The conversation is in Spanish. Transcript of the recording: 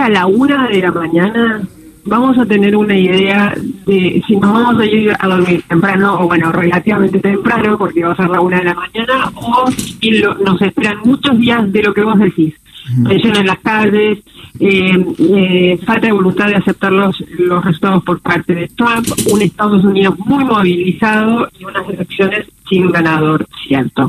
que a la una de la mañana vamos a tener una idea de si nos vamos a ir a dormir temprano o bueno, relativamente temprano porque va a ser la una de la mañana o si nos esperan muchos días de lo que vos decís. Tensión en las calles, eh, eh, falta de voluntad de aceptar los, los resultados por parte de Trump, un Estados Unidos muy movilizado y unas elecciones sin ganador cierto.